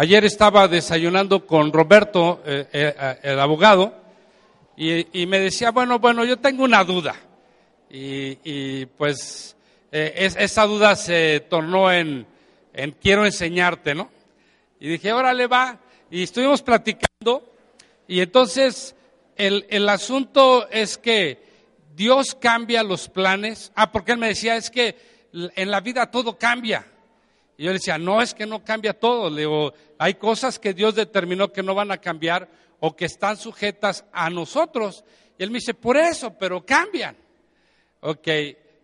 Ayer estaba desayunando con Roberto, eh, eh, el abogado, y, me decía, bueno, bueno, yo tengo una duda. Y, pues esa duda se tornó en, en quiero enseñarte, ¿no? Y dije, órale va. Y estuvimos platicando. Y entonces el, el asunto es que Dios cambia los planes. Ah, porque él me decía, es que en la vida todo cambia. Y yo le decía, no, es que no cambia todo. Le digo, hay cosas que Dios determinó que no van a cambiar o que están sujetas a nosotros. Y él me dice, por eso, pero cambian. Ok,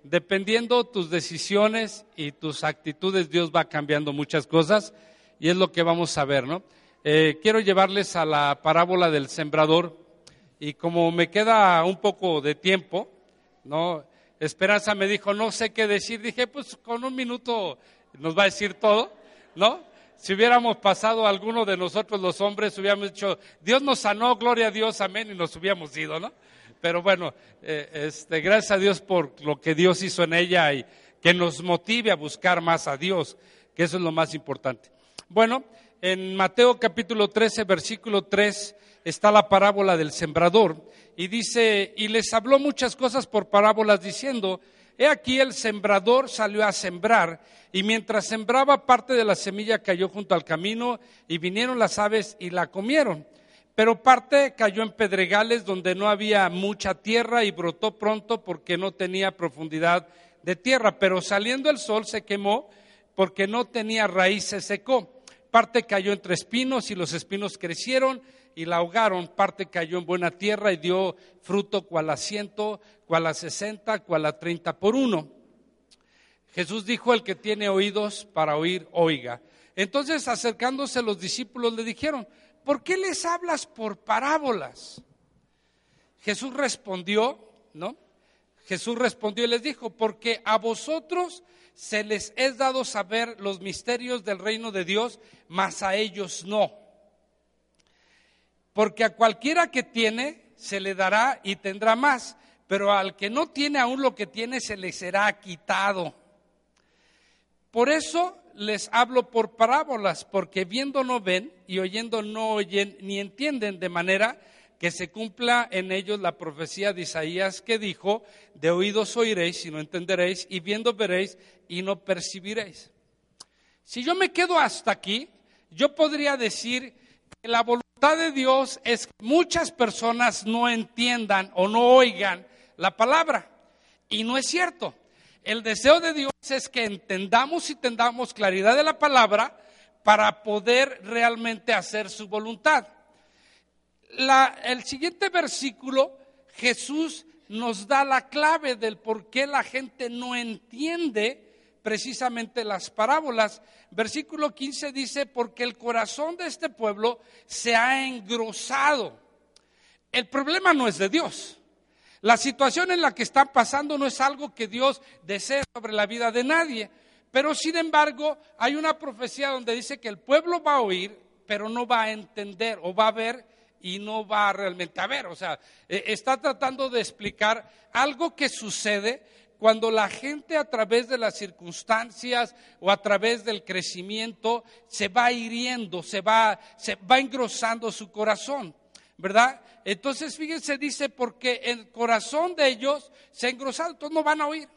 dependiendo tus decisiones y tus actitudes, Dios va cambiando muchas cosas y es lo que vamos a ver, ¿no? Eh, quiero llevarles a la parábola del sembrador y como me queda un poco de tiempo, ¿no? Esperanza me dijo, no sé qué decir, dije, pues con un minuto nos va a decir todo, ¿no? Si hubiéramos pasado alguno de nosotros los hombres, hubiéramos dicho, Dios nos sanó, gloria a Dios, amén, y nos hubiéramos ido, ¿no? Pero bueno, eh, este, gracias a Dios por lo que Dios hizo en ella y que nos motive a buscar más a Dios, que eso es lo más importante. Bueno, en Mateo capítulo 13, versículo 3, está la parábola del sembrador y dice, y les habló muchas cosas por parábolas diciendo, he aquí el sembrador salió a sembrar y mientras sembraba parte de la semilla cayó junto al camino y vinieron las aves y la comieron. Pero parte cayó en pedregales donde no había mucha tierra y brotó pronto porque no tenía profundidad de tierra. Pero saliendo el sol se quemó porque no tenía raíz, se secó. Parte cayó entre espinos y los espinos crecieron y la ahogaron. Parte cayó en buena tierra y dio fruto cual a ciento, cual a sesenta, cual a treinta por uno. Jesús dijo, el que tiene oídos para oír, oiga. Entonces acercándose los discípulos le dijeron, ¿por qué les hablas por parábolas? Jesús respondió, ¿no? Jesús respondió y les dijo, porque a vosotros se les es dado saber los misterios del reino de Dios, mas a ellos no. Porque a cualquiera que tiene, se le dará y tendrá más, pero al que no tiene aún lo que tiene, se le será quitado. Por eso les hablo por parábolas, porque viendo no ven y oyendo no oyen ni entienden, de manera que se cumpla en ellos la profecía de Isaías que dijo, de oídos oiréis y no entenderéis, y viendo veréis y no percibiréis. Si yo me quedo hasta aquí, yo podría decir que la voluntad de Dios es que muchas personas no entiendan o no oigan la palabra. Y no es cierto. El deseo de Dios es que entendamos y tengamos claridad de la palabra para poder realmente hacer su voluntad. El siguiente versículo, Jesús nos da la clave del por qué la gente no entiende precisamente las parábolas. Versículo 15 dice, porque el corazón de este pueblo se ha engrosado. El problema no es de Dios. La situación en la que están pasando no es algo que Dios desee sobre la vida de nadie, pero sin embargo hay una profecía donde dice que el pueblo va a oír, pero no va a entender o va a ver y no va realmente a ver. O sea, eh, está tratando de explicar algo que sucede cuando la gente a través de las circunstancias o a través del crecimiento se va hiriendo, se va, se va engrosando su corazón. ¿verdad? Entonces, fíjense, dice, porque el corazón de ellos se ha engrosado, entonces no van a oír,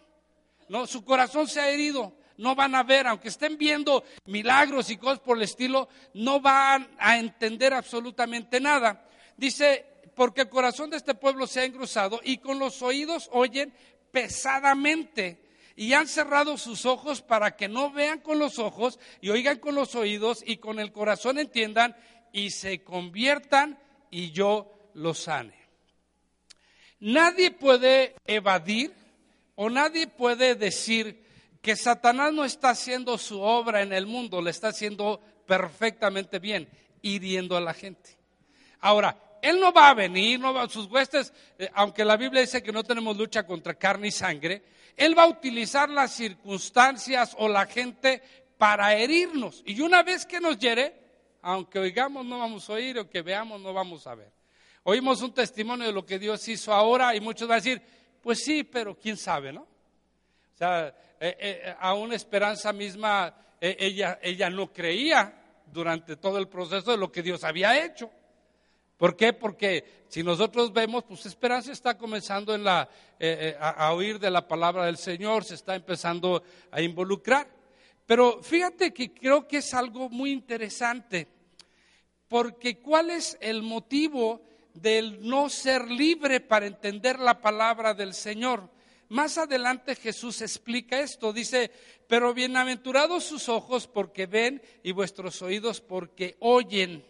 no, su corazón se ha herido, no van a ver, aunque estén viendo milagros y cosas por el estilo, no van a entender absolutamente nada. Dice, porque el corazón de este pueblo se ha engrosado y con los oídos oyen pesadamente y han cerrado sus ojos para que no vean con los ojos y oigan con los oídos y con el corazón entiendan y se conviertan y yo lo sane. Nadie puede evadir o nadie puede decir que Satanás no está haciendo su obra en el mundo, le está haciendo perfectamente bien, hiriendo a la gente. Ahora, él no va a venir, no va, sus huestes, eh, aunque la Biblia dice que no tenemos lucha contra carne y sangre, él va a utilizar las circunstancias o la gente para herirnos. Y una vez que nos hiere, aunque oigamos no vamos a oír, o que veamos no vamos a ver. Oímos un testimonio de lo que Dios hizo ahora y muchos van a decir, pues sí, pero quién sabe, ¿no? O sea, eh, eh, a una esperanza misma, eh, ella, ella no creía, durante todo el proceso de lo que Dios había hecho. ¿Por qué? Porque si nosotros vemos, pues esperanza está comenzando en la, eh, eh, a, oír de la palabra del Señor, se está empezando a involucrar. Pero fíjate que creo que es algo muy interesante, porque ¿cuál es el motivo del no ser libre para entender la palabra del Señor? Más adelante Jesús explica esto, dice, pero bienaventurados sus ojos porque ven y vuestros oídos porque oyen.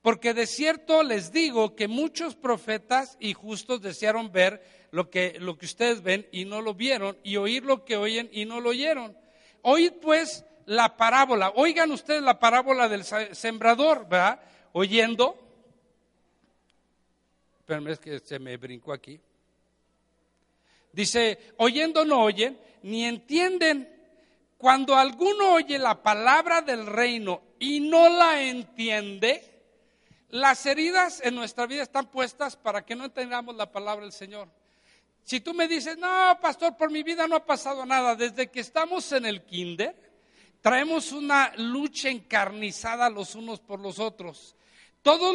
Porque de cierto les digo que muchos profetas y justos desearon ver lo que, lo que ustedes ven y no lo vieron, y oír lo que oyen y no lo oyeron. Oíd pues la parábola, oigan ustedes la parábola del sembrador, ¿verdad? Oyendo. Espérame, es que se me brincó aquí. Dice, oyendo no oyen, ni entienden. Cuando alguno oye la palabra del reino y no la entiende, las heridas en nuestra vida están puestas para que no entendamos la palabra del Señor. Si tú me dices, no, pastor, por mi vida no ha pasado nada, desde que estamos en el kinder, traemos una lucha encarnizada los unos por los otros. Todos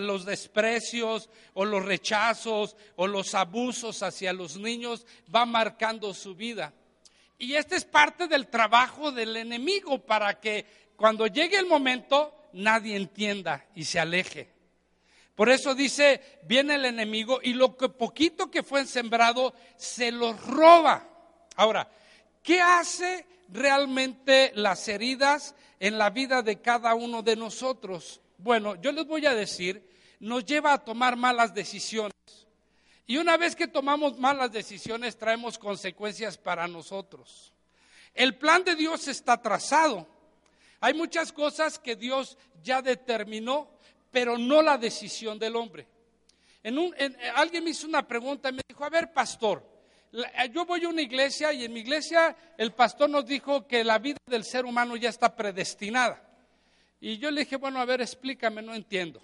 los desprecios o los rechazos o los abusos hacia los niños van marcando su vida. Y este es parte del trabajo del enemigo para que cuando llegue el momento nadie entienda y se aleje. Por eso dice, viene el enemigo y lo que poquito que fue sembrado se los roba. Ahora, ¿qué hace realmente las heridas en la vida de cada uno de nosotros? Bueno, yo les voy a decir, nos lleva a tomar malas decisiones. Y una vez que tomamos malas decisiones, traemos consecuencias para nosotros. El plan de Dios está trazado. Hay muchas cosas que Dios ya determinó, pero no la decisión del hombre. alguien me hizo una pregunta y me dijo, a ver, pastor, eh, yo voy a una iglesia y en mi iglesia el pastor nos dijo que la vida del ser humano ya está predestinada. Y yo le dije, bueno, a ver, explícame, no entiendo.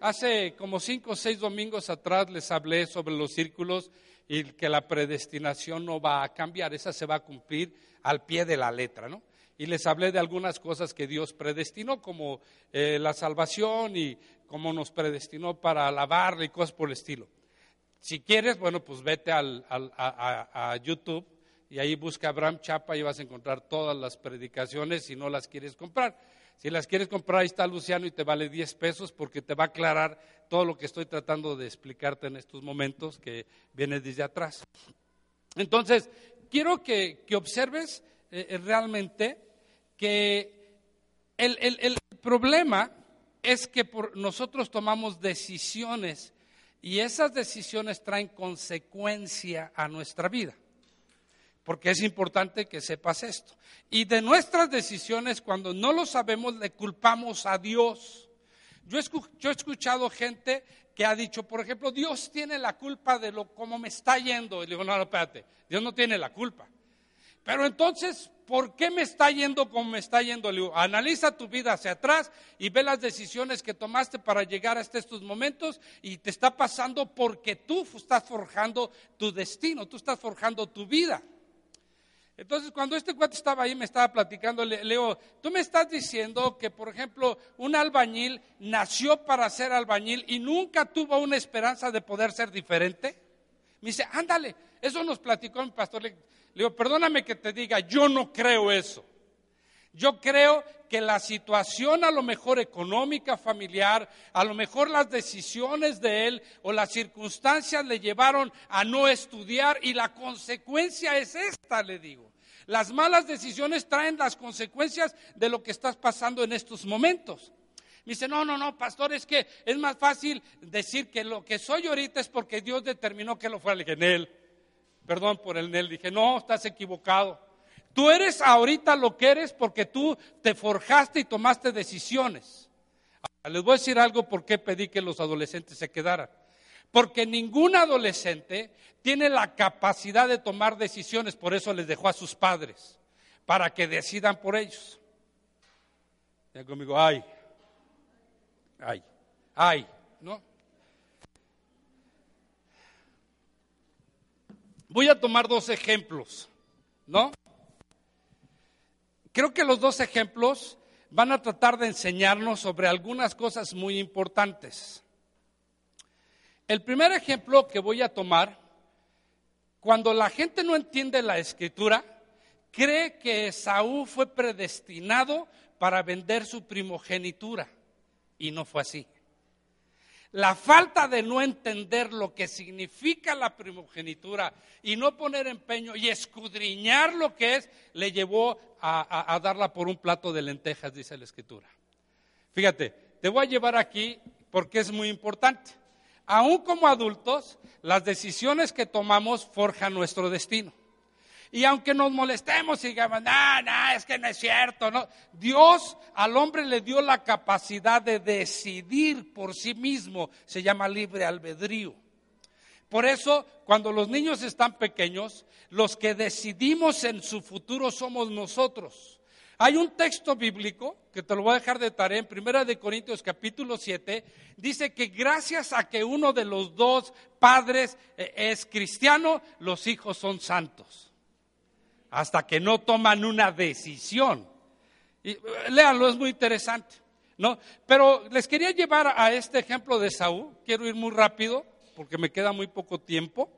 Hace como cinco o seis domingos atrás les hablé sobre los círculos y que la predestinación no va a cambiar, esa se va a cumplir al pie de la letra, ¿no? y les hablé de algunas cosas que Dios predestinó, como eh, la salvación y cómo nos predestinó para alabarle y cosas por el estilo. Si quieres, bueno, pues vete al, a, YouTube y ahí busca Abraham Chapa y vas a encontrar todas las predicaciones si no las quieres comprar. Si las quieres comprar, ahí está Luciano y te vale 10 pesos porque te va a aclarar todo lo que estoy tratando de explicarte en estos momentos que viene desde atrás. Entonces, quiero que, observes eh, eh, realmente que el, problema es que por, nosotros tomamos decisiones y esas decisiones traen consecuencia a nuestra vida. Porque es importante que sepas esto. Y de nuestras decisiones, cuando no lo sabemos, le culpamos a Dios. Yo, he escuchado gente que ha dicho, por ejemplo, Dios tiene la culpa de lo como me está yendo. Y le digo, no, no, espérate, Dios no tiene la culpa. Pero entonces, ¿por qué me está yendo como me está yendo? analiza tu vida hacia atrás y ve las decisiones que tomaste para llegar hasta estos momentos y te está pasando porque tú estás forjando tu destino, tú estás forjando tu vida. Entonces, cuando este cuate estaba ahí, me estaba platicando, Leo, tú me estás diciendo que, por ejemplo, un albañil nació para ser albañil y nunca tuvo una esperanza de poder ser diferente. Me dice, ándale, eso nos platicó mi pastor. Le digo, perdóname que te diga, yo no creo eso. Yo creo que la situación a lo mejor económica, familiar, a lo mejor las decisiones de él o las circunstancias le llevaron a no estudiar y la consecuencia es esta, le digo. Las malas decisiones traen las consecuencias de lo que estás pasando en estos momentos. Me dice, no, no, no, pastor, es que es más fácil decir que lo que soy ahorita es porque Dios determinó que lo fuera. en él perdón por el Nel, dije, no, estás equivocado. Tú eres ahorita lo que eres porque tú te forjaste y tomaste decisiones. les voy a decir algo por qué pedí que los adolescentes se quedaran. Porque ningún adolescente tiene la capacidad de tomar decisiones, por eso les dejó a sus padres, para que decidan por ellos. Y conmigo, ay, ay, ay, ¿no? Voy a tomar dos ejemplos, ¿no? creo que los dos ejemplos van a tratar de enseñarnos sobre algunas cosas muy importantes. El primer ejemplo que voy a tomar, cuando la gente no entiende la escritura, cree que Saúl fue predestinado para vender su primogenitura y no fue así. La falta de no entender lo que significa la primogenitura y no poner empeño y escudriñar lo que es, le llevó a, darla por un plato de lentejas, dice la escritura. Fíjate, te voy a llevar aquí porque es muy importante. Aún como adultos, las decisiones que tomamos forjan nuestro destino. Y aunque nos molestemos y digamos, no, no, es que no es cierto. Dios al hombre le dio la capacidad de decidir por sí mismo, se llama libre albedrío. Por eso, cuando los niños están pequeños, los que decidimos en su futuro somos nosotros. Hay un texto bíblico que te lo voy a dejar de tarea en Primera de Corintios capítulo 7, dice que gracias a que uno de los dos padres eh, es cristiano, los hijos son santos hasta que no toman una decisión. Y, eh, léanlo, es muy interesante. ¿no? Pero les quería llevar a este ejemplo de Saúl. Quiero ir muy rápido porque me queda muy poco tiempo.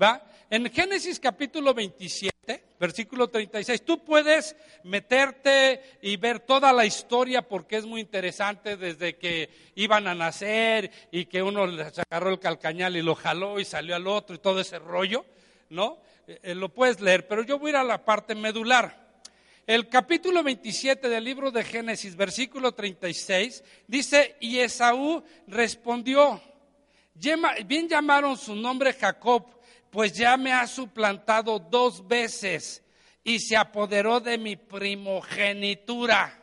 ¿Va? En Génesis capítulo 27, versículo 36, tú puedes meterte y ver toda la historia porque es muy interesante desde que iban a nacer y que uno les agarró el calcañal y lo jaló y salió al otro y todo ese rollo, ¿no? Eh, lo puedes leer, pero yo voy a ir a la parte medular. El capítulo 27 del libro de Génesis, versículo 36, dice, y Esaú respondió, bien llamaron su nombre Jacob, pues ya me ha suplantado dos veces y se apoderó de mi primogenitura.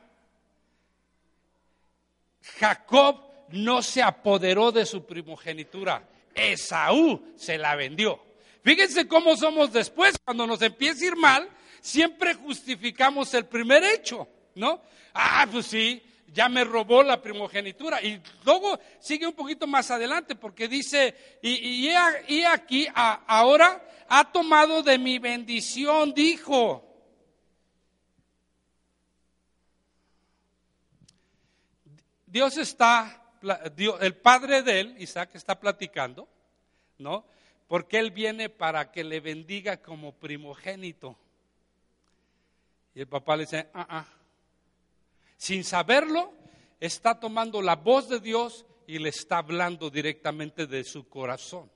Jacob no se apoderó de su primogenitura, Esaú se la vendió. Fíjense cómo somos después, cuando nos empieza a ir mal, siempre justificamos el primer hecho, ¿no? Ah, pues sí, ya me robó la primogenitura. Y luego sigue un poquito más adelante porque dice, y, y, aquí ahora ha tomado de mi bendición, dijo. Dios está, el padre de él, Isaac, está platicando, ¿no? Porque Él viene para que le bendiga como primogénito. Y el papá le dice, ah, ah. Sin saberlo, está tomando la voz de Dios y le está hablando directamente de su corazón.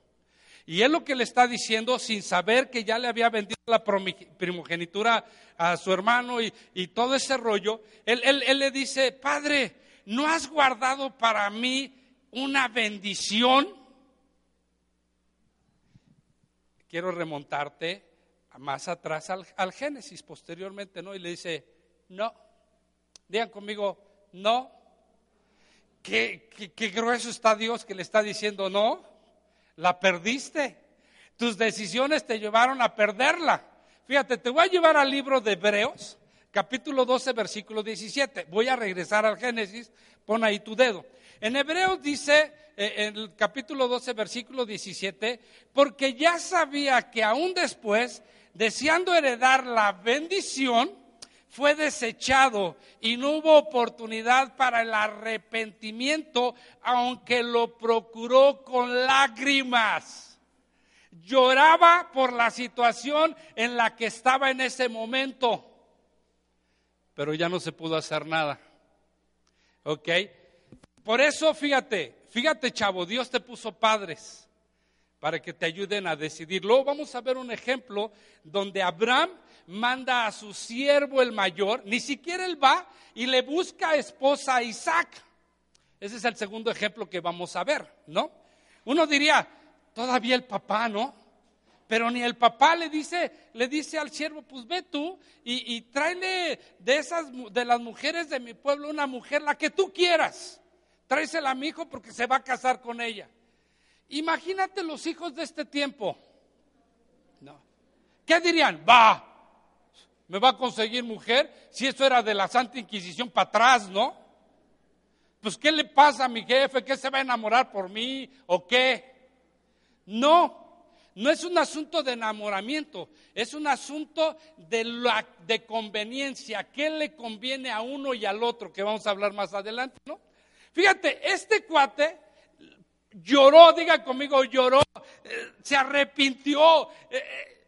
Y él lo que le está diciendo, sin saber que ya le había vendido la primogenitura a su hermano y, todo ese rollo, él, él le dice, Padre, ¿no has guardado para mí una bendición? Quiero remontarte más atrás al, Génesis, posteriormente, ¿no? Y le dice, no, digan conmigo, no. ¿Qué, qué grueso está Dios que le está diciendo, no, la perdiste. Tus decisiones te llevaron a perderla. Fíjate, te voy a llevar al libro de Hebreos, capítulo 12, versículo 17. Voy a regresar al Génesis, pon ahí tu dedo. En Hebreos dice, eh, en el capítulo 12, versículo 17, porque ya sabía que aún después, deseando heredar la bendición, fue desechado y no hubo oportunidad para el arrepentimiento, aunque lo procuró con lágrimas. Lloraba por la situación en la que estaba en ese momento, pero ya no se pudo hacer nada. ¿Ok? Por eso, fíjate, fíjate chavo, Dios te puso padres para que te ayuden a decidir. Luego vamos a ver un ejemplo donde Abraham manda a su siervo el mayor, ni siquiera él va y le busca esposa a Isaac. Ese es el segundo ejemplo que vamos a ver, ¿no? Uno diría, todavía el papá, ¿no? Pero ni el papá le dice, le dice al siervo, pues ve tú y, y tráele de esas, de las mujeres de mi pueblo, una mujer, la que tú quieras tráesela a mi hijo porque se va a casar con ella. Imagínate los hijos de este tiempo. No. ¿Qué dirían? Va, me va a conseguir mujer si eso era de la Santa Inquisición para atrás, ¿no? Pues ¿qué le pasa a mi jefe? ¿Qué se va a enamorar por mí o qué? No, no es un asunto de enamoramiento, es un asunto de, la, de conveniencia, qué le conviene a uno y al otro, que vamos a hablar más adelante, ¿no? Fíjate, este cuate lloró, diga conmigo, lloró, eh, se arrepintió, eh, eh,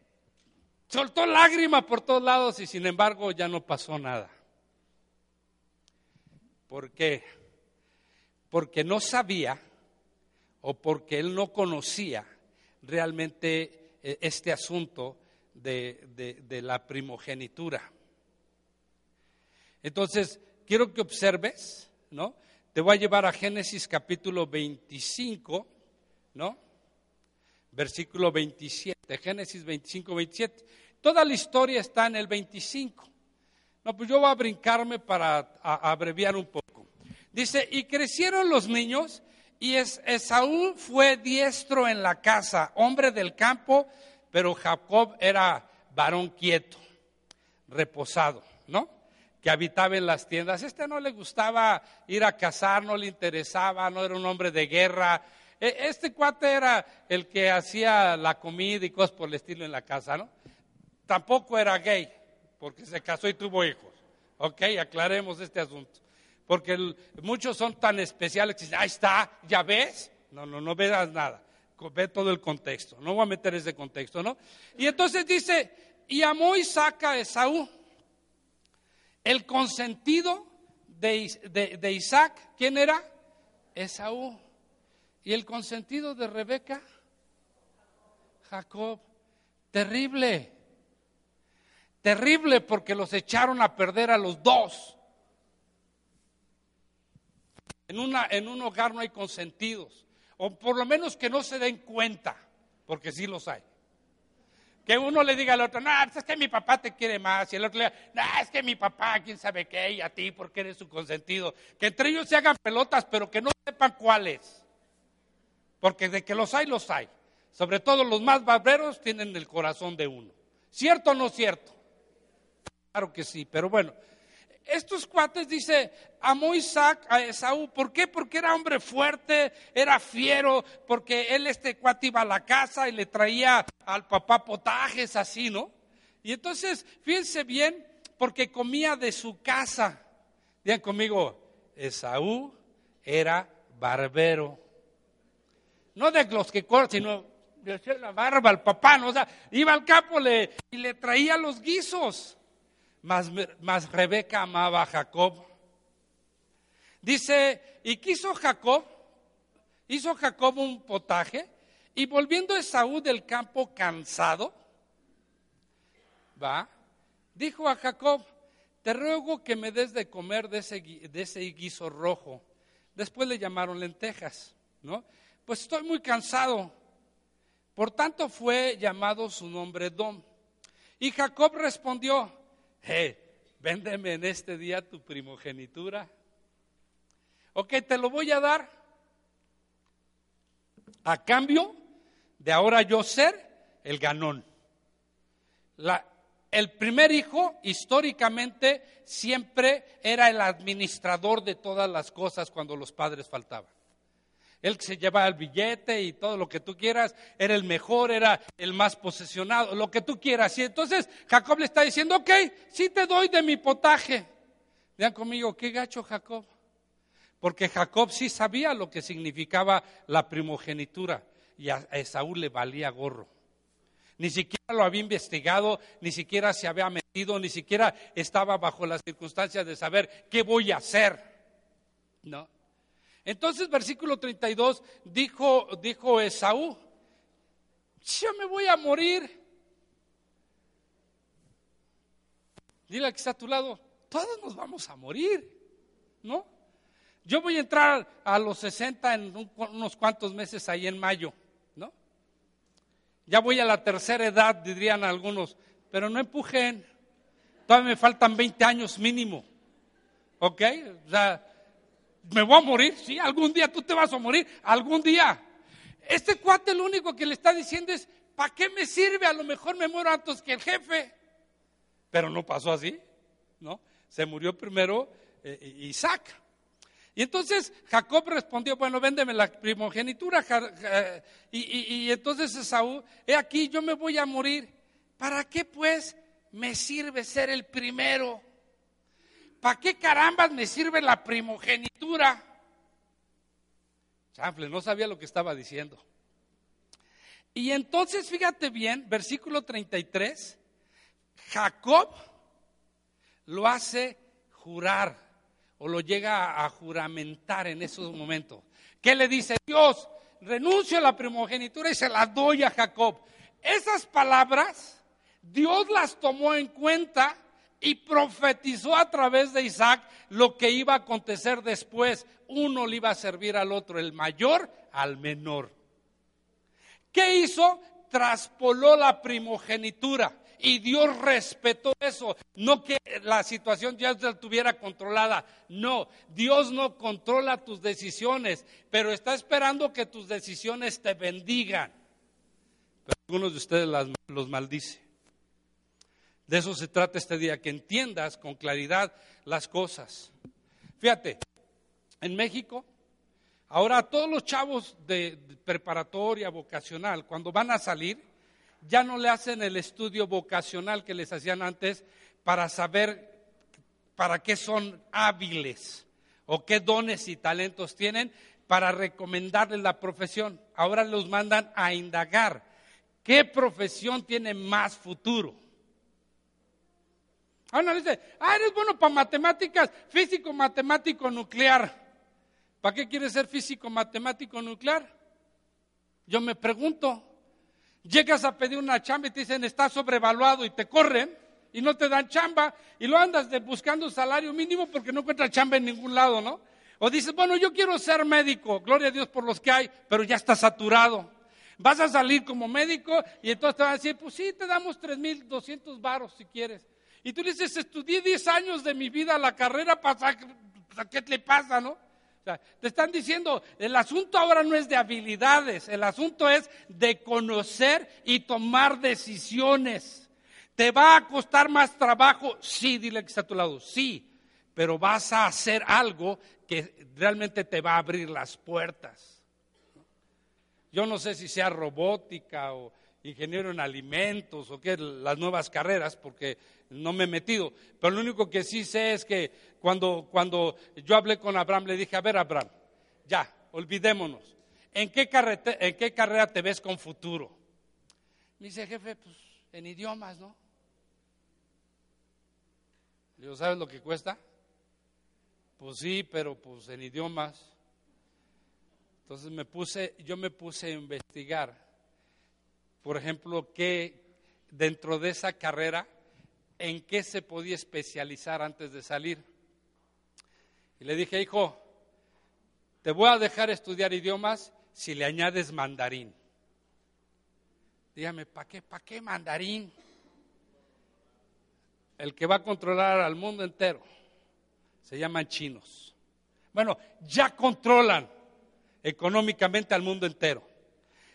soltó lágrimas por todos lados y sin embargo ya no pasó nada. ¿Por qué? Porque no sabía o porque él no conocía realmente este asunto de, de la primogenitura. Entonces, quiero que observes, ¿no? Te voy a llevar a Génesis capítulo 25, ¿no? Versículo 27, Génesis 25, 27. Toda la historia está en el 25. No, pues yo voy a brincarme para abreviar un poco. Dice, y crecieron los niños y Esaú fue diestro en la casa, hombre del campo, pero Jacob era varón quieto, reposado, ¿no? Que habitaba en las tiendas. Este no le gustaba ir a cazar, no le interesaba, no era un hombre de guerra. E, este cuate era el que hacía la comida y cosas por el estilo en la casa, ¿no? Tampoco era gay, porque se casó y tuvo hijos. Ok, aclaremos este asunto. Porque muchos son tan especiales que dicen, ahí está, ya ves. No, no, no veas nada. Ve todo el contexto. No voy a meter ese contexto, ¿no? Y entonces dice, y amó Isaac a Esaú el consentido de, Isaac, ¿quién era? Esaú. ¿Y el consentido de Rebeca? Jacob. Terrible. Terrible porque los echaron a perder a los dos. En, una, en un hogar no hay consentidos. O por lo menos que no se den cuenta, porque sí los hay. Que uno le diga al otro, no, pues es que mi papá te quiere más. Y el otro le diga, no, es que mi papá, quién sabe qué, y a ti, porque eres su consentido. Que entre ellos se hagan pelotas, pero que no sepan cuáles. Porque de que los hay, los hay. Sobre todo los más barberos tienen el corazón de uno. ¿Cierto o no cierto? Claro que sí, pero bueno, estos cuates, dice, amó Isaac a Esaú. ¿Por qué? Porque era hombre fuerte, era fiero, porque él, este cuate, iba a la casa y le traía al papá potajes así, ¿no? Y entonces, fíjense bien, porque comía de su casa. Digan conmigo, Esaú era barbero. No de los que cortan, sino de hacer la barba al papá, ¿no? O sea, iba al campo y le traía los guisos. Mas, Rebeca amaba a Jacob. Dice, y quiso Jacob, hizo Jacob un potaje, y volviendo Esaú del campo cansado, va, dijo a Jacob, te ruego que me des de comer de ese, de ese guiso rojo. Después le llamaron lentejas, ¿no? Pues estoy muy cansado. Por tanto fue llamado su nombre Dom. Y Jacob respondió, hey, véndeme en este día tu primogenitura. Ok, te lo voy a dar a cambio de ahora yo ser el ganón. el primer hijo históricamente siempre era el administrador de todas las cosas cuando los padres faltaban. Él se llevaba el billete y todo lo que tú quieras, era el mejor, era el más posesionado, lo que tú quieras. Y entonces Jacob le está diciendo, ok, sí te doy de mi potaje. Vean conmigo, qué gacho Jacob. Porque Jacob sí sabía lo que significaba la primogenitura y a Esaú le valía gorro. Ni siquiera lo había investigado, ni siquiera se había metido, ni siquiera estaba bajo las circunstancias de saber qué voy a hacer. ¿No? Entonces, versículo 32, dijo, dijo Esaú, yo me voy a morir. Dile que está a tu lado, todos nos vamos a morir, ¿no? Yo voy a entrar a los 60 en unos cuantos meses ahí en mayo, ¿no? Ya voy a la tercera edad, dirían algunos, pero no empujen, todavía me faltan 20 años mínimo, ¿ok? O sea, me voy a morir, sí, algún día tú te vas a morir, algún día. Este cuate lo único que le está diciendo es, ¿para qué me sirve? A lo mejor me muero antes que el jefe. Pero no pasó así, ¿no? Se murió primero eh, Isaac. Y entonces Jacob respondió, bueno, véndeme la primogenitura. Y, entonces Esaú, he aquí, yo me voy a morir. ¿Para qué pues me sirve ser el primero? ¿Para qué carambas me sirve la primogenitura? Chanfle, no sabía lo que estaba diciendo. Y entonces, fíjate bien, versículo 33, Jacob lo hace jurar o lo llega a juramentar en esos momentos. ¿Qué le dice? Dios, renuncio a la primogenitura y se la doy a Jacob. Esas palabras, Dios las tomó en cuenta y profetizó a través de Isaac lo que iba a acontecer después. Uno le iba a servir al otro, el mayor al menor. ¿Qué hizo? Traspoló la primogenitura. Y Dios respetó eso. No que la situación ya la tuviera controlada. No, Dios no controla tus decisiones, pero está esperando que tus decisiones te bendigan. Pero algunos de ustedes las, los maldice. De eso se trata este día, que entiendas con claridad las cosas. Fíjate, en México, ahora todos los chavos de preparatoria, vocacional, cuando van a salir, ya no le hacen el estudio vocacional que les hacían antes para saber para qué son hábiles o qué dones y talentos tienen para recomendarles la profesión. Ahora los mandan a indagar qué profesión tiene más futuro. Ahora dice, ah, eres bueno para matemáticas, físico, matemático, nuclear. ¿Para qué quieres ser físico, matemático, nuclear? Yo me pregunto, Llegas a pedir una chamba y te dicen está sobrevaluado y te corren y no te dan chamba y lo andas de buscando salario mínimo porque no encuentras chamba en ningún lado, ¿no? O dices, bueno, yo quiero ser médico, gloria a Dios por los que hay, pero ya está saturado. Vas a salir como médico y entonces te van a decir, pues sí, te damos 3.200 varos si quieres. Y tú dices, estudié 10 años de mi vida la carrera, para, ¿qué te pasa, no? te están diciendo, el asunto ahora no es de habilidades, el asunto es de conocer y tomar decisiones. ¿Te va a costar más trabajo? Sí, dile que está a tu lado, sí, pero vas a hacer algo que realmente te va a abrir las puertas. Yo no sé si sea robótica o ingeniero en alimentos o qué, las nuevas carreras, porque no me he metido. Pero lo único que sí sé es que cuando, cuando yo hablé con Abraham, le dije, a ver, Abraham, ya, olvidémonos. ¿En qué, ¿En qué carrera te ves con futuro? Me dice, jefe, pues en idiomas, ¿no? Le digo, ¿sabes lo que cuesta? Pues sí, pero pues en idiomas. Entonces me puse, yo me puse a investigar, por ejemplo, que dentro de esa carrera, en qué se podía especializar antes de salir. Y le dije, hijo, te voy a dejar estudiar idiomas si le añades mandarín. Dígame, ¿para qué? ¿Para qué mandarín? El que va a controlar al mundo entero. Se llaman chinos. Bueno, ya controlan económicamente al mundo entero.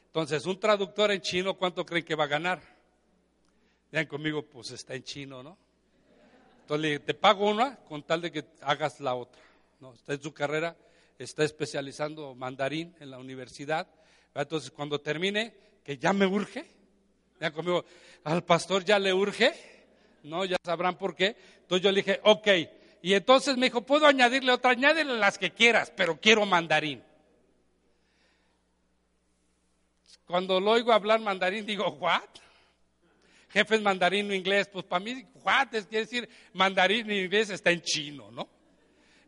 Entonces, un traductor en chino, ¿cuánto creen que va a ganar? Vean conmigo, pues está en chino, ¿no? Entonces, te pago una con tal de que hagas la otra está en su carrera, está especializando mandarín en la universidad. Entonces, cuando termine, que ya me urge, ya conmigo, al pastor ya le urge, ¿no? Ya sabrán por qué. Entonces yo le dije, ok. Y entonces me dijo, puedo añadirle otra, añádele las que quieras, pero quiero mandarín. Cuando lo oigo hablar mandarín, digo, ¿what? Jefe es mandarín o inglés, pues para mí? Es quiere decir mandarín inglés está en chino, ¿no?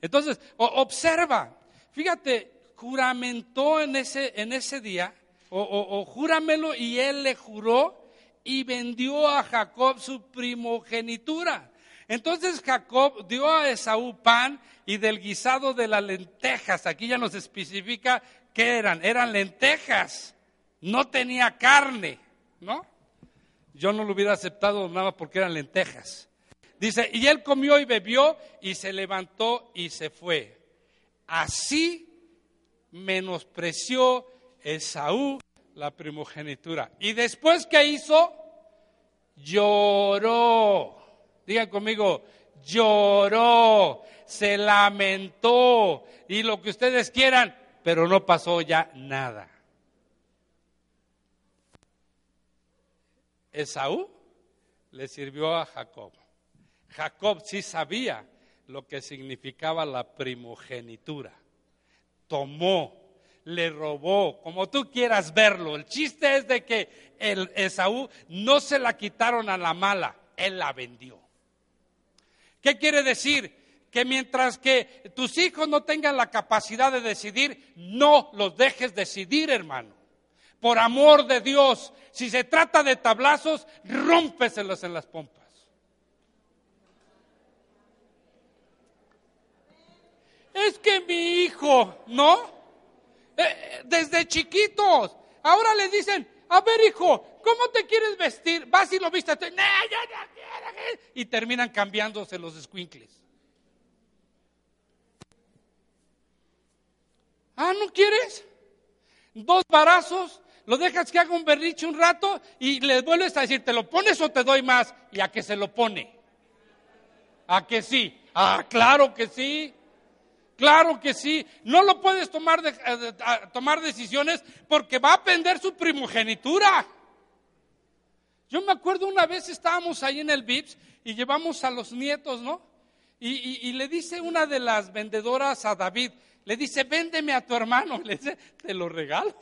Entonces, observa, fíjate, juramentó en ese, en ese día, o, o, júramelo, y él le juró y vendió a Jacob su primogenitura. Entonces Jacob dio a Esaú pan y del guisado de las lentejas. Aquí ya nos especifica qué eran. Eran lentejas. No tenía carne, ¿no? Yo no lo hubiera aceptado nada porque eran lentejas. Dice, y él comió y bebió y se levantó y se fue. Así menospreció Esaú la primogenitura. Y después que hizo, lloró. Digan conmigo, lloró. se lamentó y lo que ustedes quieran, pero no pasó ya nada. Esaú le sirvió a Jacob. Jacob sí sabía lo que significaba la primogenitura. Tomó, le robó, como tú quieras verlo. El chiste es de que el Esaú no se la quitaron a la mala, él la vendió. ¿Qué quiere decir? Que mientras que tus hijos no tengan la capacidad de decidir, no los dejes decidir, hermano. Por amor de Dios, si se trata de tablazos, rómpeselos en las pompas. Es que mi hijo, ¿no? Eh, desde chiquitos. Ahora le dicen, a ver hijo, ¿cómo te quieres vestir? Vas y lo vistes. Y terminan cambiándose los squinkles. Ah, ¿no quieres? Dos barazos, lo dejas que haga un berriche un rato y le vuelves a decir, ¿te lo pones o te doy más? Y a que se lo pone. ¿A que sí? Ah, claro que sí. Claro que sí, no lo puedes tomar, de, eh, tomar decisiones porque va a perder su primogenitura. Yo me acuerdo una vez estábamos ahí en el VIPS y llevamos a los nietos, ¿no? Y, le dice una de las vendedoras a David, le dice, véndeme a tu hermano. Le dice, te lo regalo.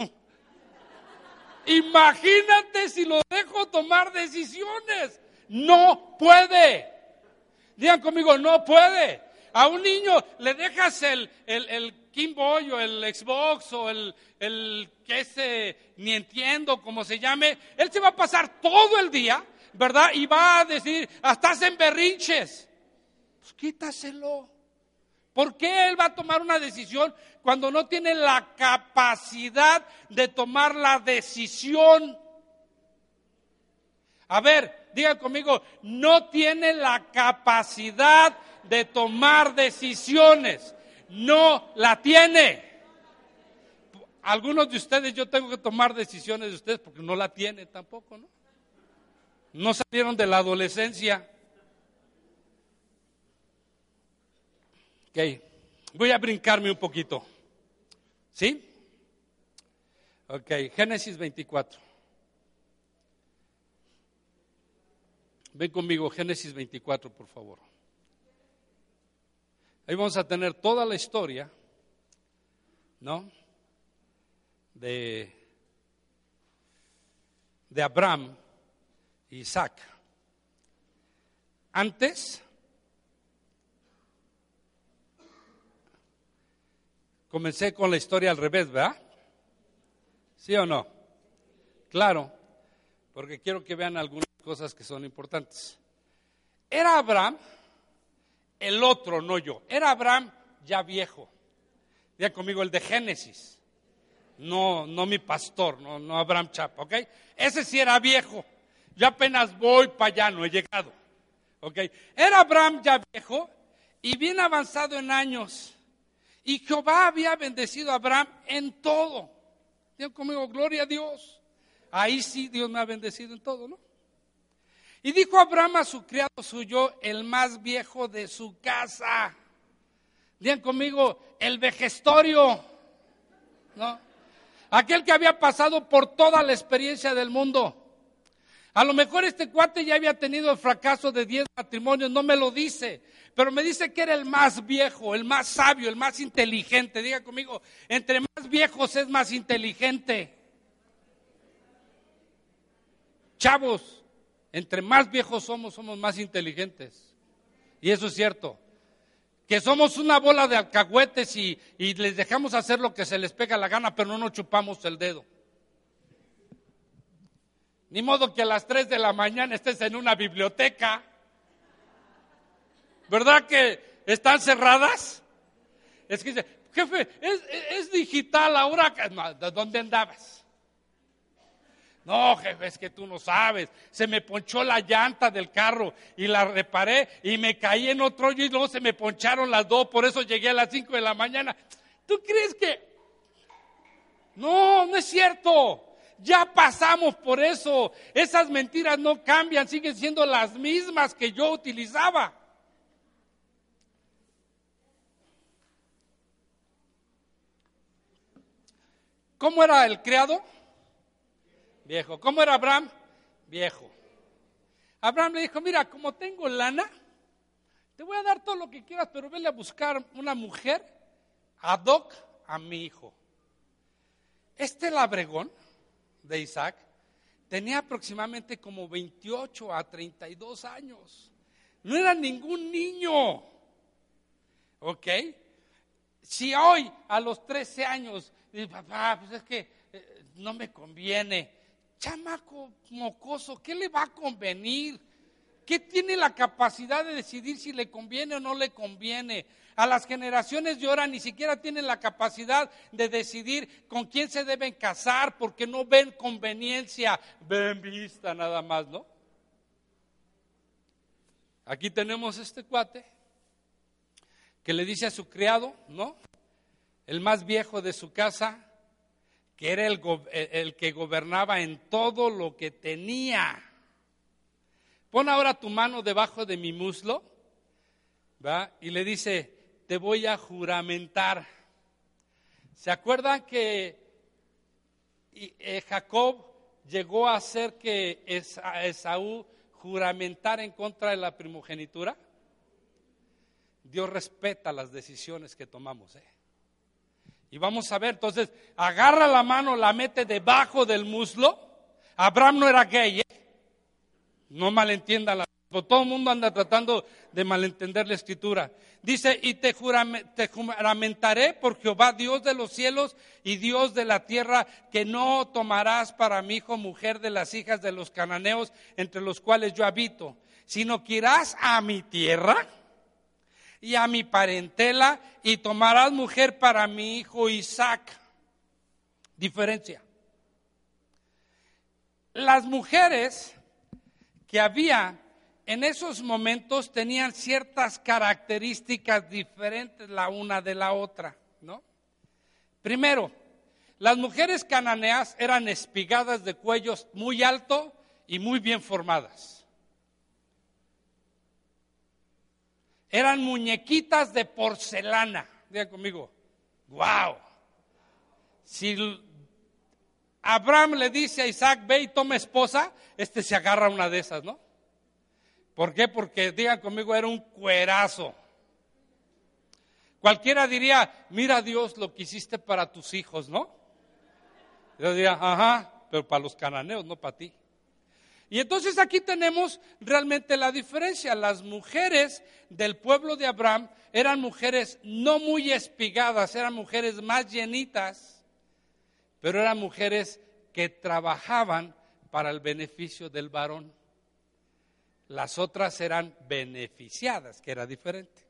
Imagínate si lo dejo tomar decisiones. No puede. Digan conmigo, no puede. A un niño le dejas el, el, el Game Boy o el Xbox o el, el que se, ni entiendo cómo se llame, él se va a pasar todo el día, ¿verdad? Y va a decir, hasta en berrinches. Pues quítaselo. ¿Por qué él va a tomar una decisión cuando no tiene la capacidad de tomar la decisión? A ver, diga conmigo, no tiene la capacidad de tomar decisiones. No la tiene. Algunos de ustedes yo tengo que tomar decisiones de ustedes porque no la tiene tampoco, ¿no? No salieron de la adolescencia. Ok, voy a brincarme un poquito. ¿Sí? Ok, Génesis 24. Ven conmigo, Génesis 24, por favor. Ahí vamos a tener toda la historia, ¿no? De, de Abraham y Isaac. Antes, comencé con la historia al revés, ¿verdad? ¿Sí o no? Claro, porque quiero que vean algunas cosas que son importantes. Era Abraham el otro, no yo. Era Abraham ya viejo. Ya conmigo el de Génesis. No, no mi pastor, no, no Abraham Chapa, ¿ok? Ese sí era viejo. Yo apenas voy para allá, no he llegado. ¿Ok? Era Abraham ya viejo y bien avanzado en años. Y Jehová había bendecido a Abraham en todo. Digo conmigo, gloria a Dios. Ahí sí Dios me ha bendecido en todo, ¿no? Y dijo Abraham a su criado suyo, el más viejo de su casa. Digan conmigo, el vejestorio, ¿no? Aquel que había pasado por toda la experiencia del mundo. A lo mejor este cuate ya había tenido el fracaso de diez matrimonios, no me lo dice, pero me dice que era el más viejo, el más sabio, el más inteligente. Diga conmigo, entre más viejos es más inteligente. Chavos, entre más viejos somos, somos más inteligentes. Y eso es cierto. Que somos una bola de alcahuetes y, les dejamos hacer lo que se les pega la gana, pero no nos chupamos el dedo. Ni modo que a las 3 de la mañana estés en una biblioteca. ¿Verdad que están cerradas? Es que dice, jefe, es, digital ahora. ¿Dónde andabas? No, jefe, es que tú no sabes. Se me ponchó la llanta del carro y la reparé y me caí en otro hoyo y luego se me poncharon las dos, por eso llegué a las cinco de la mañana. ¿Tú crees que... No, no es cierto. Ya pasamos por eso. Esas mentiras no cambian, siguen siendo las mismas que yo utilizaba. ¿Cómo era el criado? Viejo. ¿Cómo era Abraham? Viejo. Abraham le dijo, mira, como tengo lana, te voy a dar todo lo que quieras, pero vele a buscar una mujer ad hoc a mi hijo. Este labregón de Isaac tenía aproximadamente como 28 a 32 años. No era ningún niño. ¿Ok? Si hoy a los 13 años, papá, pues es que eh, no me conviene. Chamaco mocoso, ¿qué le va a convenir? ¿Qué tiene la capacidad de decidir si le conviene o no le conviene? A las generaciones de ahora ni siquiera tienen la capacidad de decidir con quién se deben casar porque no ven conveniencia, ven vista nada más, ¿no? Aquí tenemos este cuate que le dice a su criado, ¿no? El más viejo de su casa, que era el, que gobernaba en todo lo que tenía pon ahora tu mano debajo de mi muslo, ¿va? Y le dice, te voy a juramentar. ¿Se acuerdan que eh, Jacob llegó a hacer que Esaú juramentara en contra de la primogenitura? Dios respeta las decisiones que tomamos. ¿eh? Y vamos a ver, entonces, agarra la mano, la mete debajo del muslo. Abraham no era gay, ¿eh? No malentienda la. Todo el mundo anda tratando de malentender la escritura. Dice, y te, juramentaré por Jehová, Dios de los cielos y Dios de la tierra, que no tomarás para mi hijo mujer de las hijas de los cananeos entre los cuales yo habito, sino que irás a mi tierra y a mi parentela y tomarás mujer para mi hijo Isaac. Diferencia. Las mujeres que había en esos momentos tenían ciertas características diferentes la una de la otra, ¿no? Primero, las mujeres cananeas eran espigadas de cuellos muy alto y muy bien formadas. Eran muñequitas de porcelana. Diga conmigo, wow. Si Abraham le dice a Isaac, ve y toma esposa, este se agarra una de esas, ¿no? ¿Por qué? Porque, digan conmigo, era un cuerazo. Cualquiera diría, mira Dios lo que hiciste para tus hijos, ¿no? Yo diría, ajá, pero para los cananeos, no para ti. Y entonces aquí tenemos realmente la diferencia. Las mujeres del pueblo de Abraham eran mujeres no muy espigadas, eran mujeres más llenitas pero eran mujeres que trabajaban para el beneficio del varón. Las otras eran beneficiadas, que era diferente.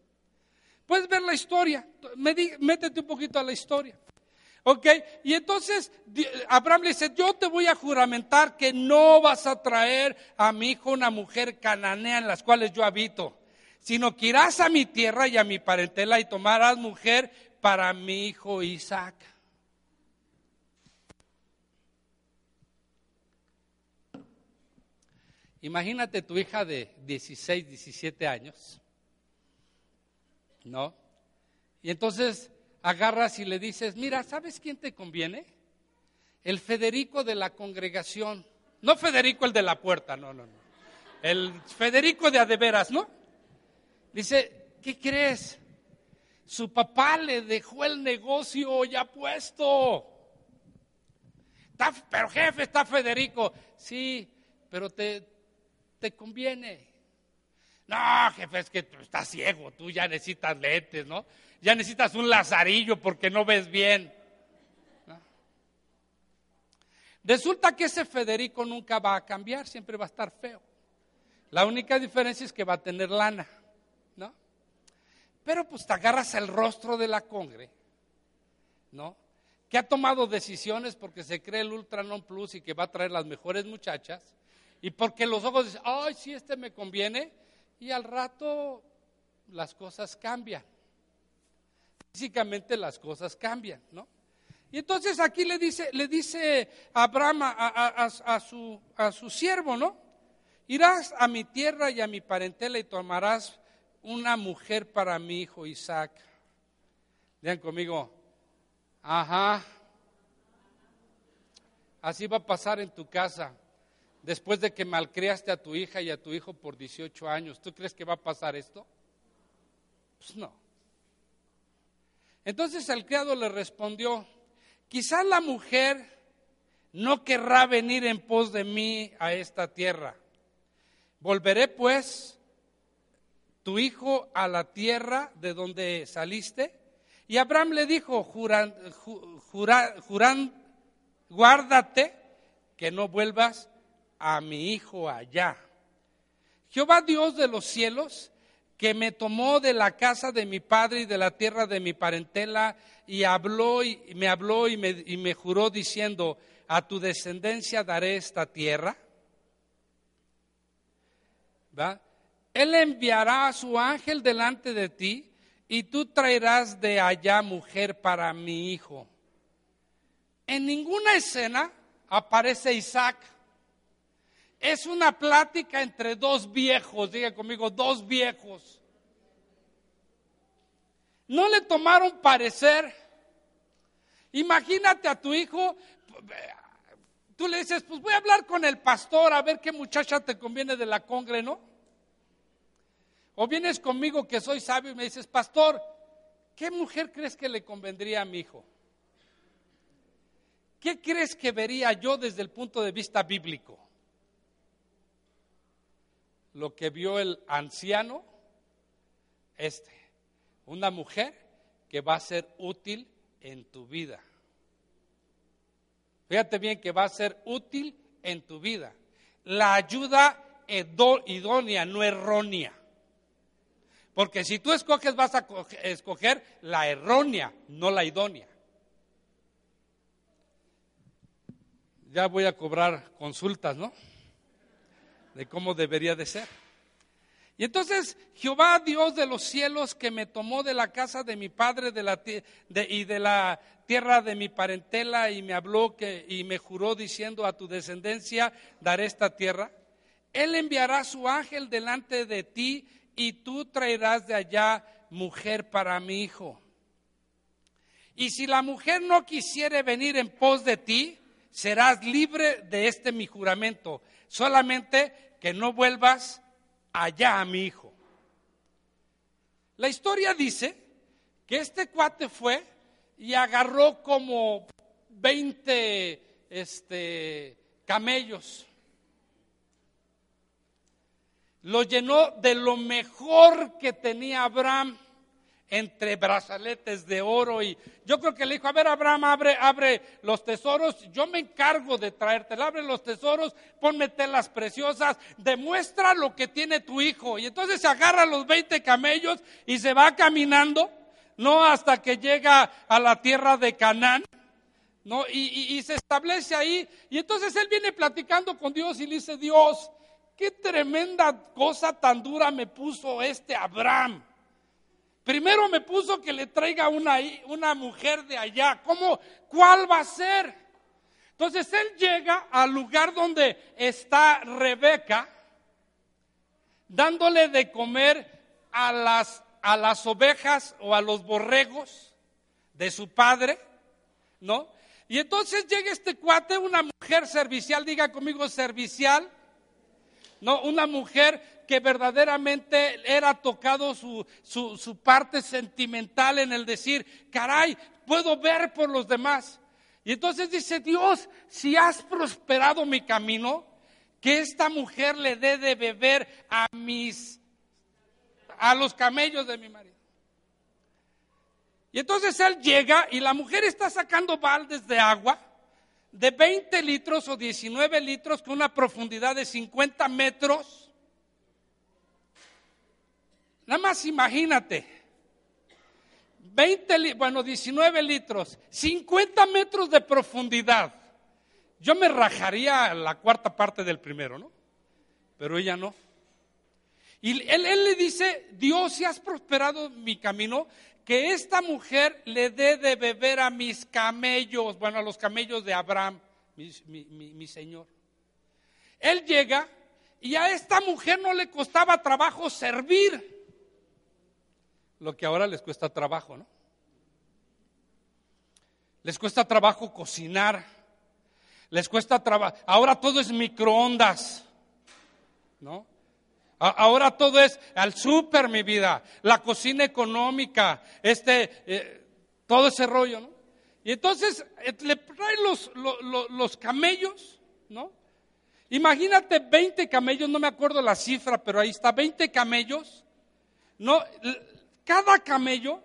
Puedes ver la historia, métete un poquito a la historia. ¿Ok? Y entonces Abraham le dice, yo te voy a juramentar que no vas a traer a mi hijo una mujer cananea en las cuales yo habito, sino que irás a mi tierra y a mi parentela y tomarás mujer para mi hijo Isaac. Imagínate tu hija de 16, 17 años, ¿no? Y entonces agarras y le dices, mira, ¿sabes quién te conviene? El Federico de la congregación. No Federico el de la puerta, no, no, no. El Federico de Adeveras, ¿no? Dice, ¿qué crees? Su papá le dejó el negocio ya puesto. pero jefe, está Federico. Sí, pero te, te conviene. No, jefe, es que tú estás ciego, tú ya necesitas lentes, ¿no? Ya necesitas un lazarillo porque no ves bien. Resulta que ese Federico nunca va a cambiar, siempre va a estar feo. La única diferencia es que va a tener lana, ¿no? Pero pues te agarras el rostro de la congre, ¿no? Que ha tomado decisiones porque se cree el Ultra Non Plus y que va a traer las mejores muchachas y porque los ojos dicen, ay, sí, este me conviene, y al rato las cosas cambian. Físicamente las cosas cambian, ¿no? Y entonces aquí le dice, le dice Abraham a, su, a su siervo, ¿no? Irás a mi tierra y a mi parentela y tomarás una mujer para mi hijo Isaac. Vean conmigo, ajá, así va a pasar en tu casa después de que malcriaste a tu hija y a tu hijo por 18 años. ¿Tú crees que va a pasar esto? Pues no. Entonces el criado le respondió, quizás la mujer no querrá venir en pos de mí a esta tierra. Volveré pues tu hijo a la tierra de donde saliste. Y Abraham le dijo, juran, juran, guárdate que no vuelvas a mi hijo allá. Jehová Dios de los cielos, que me tomó de la casa de mi padre y de la tierra de mi parentela, y habló y me habló y me, juró diciendo, a tu descendencia daré esta tierra. ¿Va? Él enviará a su ángel delante de ti y tú traerás de allá mujer para mi hijo. En ninguna escena aparece Isaac. Es una plática entre dos viejos, diga conmigo, dos viejos. No le tomaron parecer. Imagínate a tu hijo, tú le dices, pues voy a hablar con el pastor a ver qué muchacha te conviene de la congre, ¿no? O vienes conmigo que soy sabio y me dices, pastor, ¿qué mujer crees que le convendría a mi hijo? ¿Qué crees que vería yo desde el punto de vista bíblico? Lo que vio el anciano, este, una mujer que va a ser útil en tu vida. Fíjate bien que va a ser útil en tu vida. La ayuda idónea, no errónea. Porque si tú escoges, vas a escoger la errónea, no la idónea. Ya voy a cobrar consultas, ¿no? De cómo debería de ser. Y entonces Jehová, Dios de los cielos, que me tomó de la casa de mi padre de la, y de la tierra de mi parentela y me habló que, y me juró diciendo a tu descendencia daré esta tierra, Él enviará su ángel delante de ti y tú traerás de allá mujer para mi hijo. Y si la mujer no quisiere venir en pos de ti, serás libre de este mi juramento, solamente que no vuelvas allá a mi hijo. La historia dice que este cuate fue y agarró como 20 este, camellos. Lo llenó de lo mejor que tenía Abraham entre brazaletes de oro y yo creo que le dijo, a ver Abraham, abre, abre los tesoros, yo me encargo de traerte, abre los tesoros, ponme telas preciosas, demuestra lo que tiene tu hijo. Y entonces se agarra los 20 camellos y se va caminando, no hasta que llega a la tierra de Canaán. ¿No? Y, y se establece ahí. Y entonces él viene platicando con Dios y le dice, Dios, qué tremenda cosa tan dura me puso este Abraham. Primero me puso que le traiga una, una mujer de allá. ¿Cómo? ¿Cuál va a ser? Entonces él llega al lugar donde está Rebeca, dándole de comer a las, a las ovejas o a los borregos de su padre, ¿no? Y entonces llega este cuate, una mujer servicial, diga conmigo servicial, ¿no? Una mujer que verdaderamente era tocado su, su, parte sentimental en el decir, caray, puedo ver por los demás. Y entonces dice, Dios, si has prosperado mi camino, que esta mujer le dé de beber a mis, a los camellos de mi marido. Y entonces él llega y la mujer está sacando baldes de agua de 20 litros o 19 litros con una profundidad de 50 metros Nada más imagínate. 20, bueno, 19 litros, 50 metros de profundidad. Yo me rajaría la cuarta parte del primero, ¿no? Pero ella no. Y él, le dice, Dios, si has prosperado mi camino, que esta mujer le dé de beber a mis camellos, bueno, a los camellos de Abraham, mi señor. Él llega y a esta mujer no le costaba trabajo servir lo que ahora les cuesta trabajo, ¿no? Les cuesta trabajo cocinar. Les cuesta trabajo. Ahora todo es microondas. ¿No? Ahora todo es al súper, mi vida, la cocina económica, este, eh, todo ese rollo, ¿no? Y entonces eh, le traen los, los camellos, ¿no? Imagínate 20 camellos, no me acuerdo la cifra, pero ahí está, 20 camellos. No, cada camello,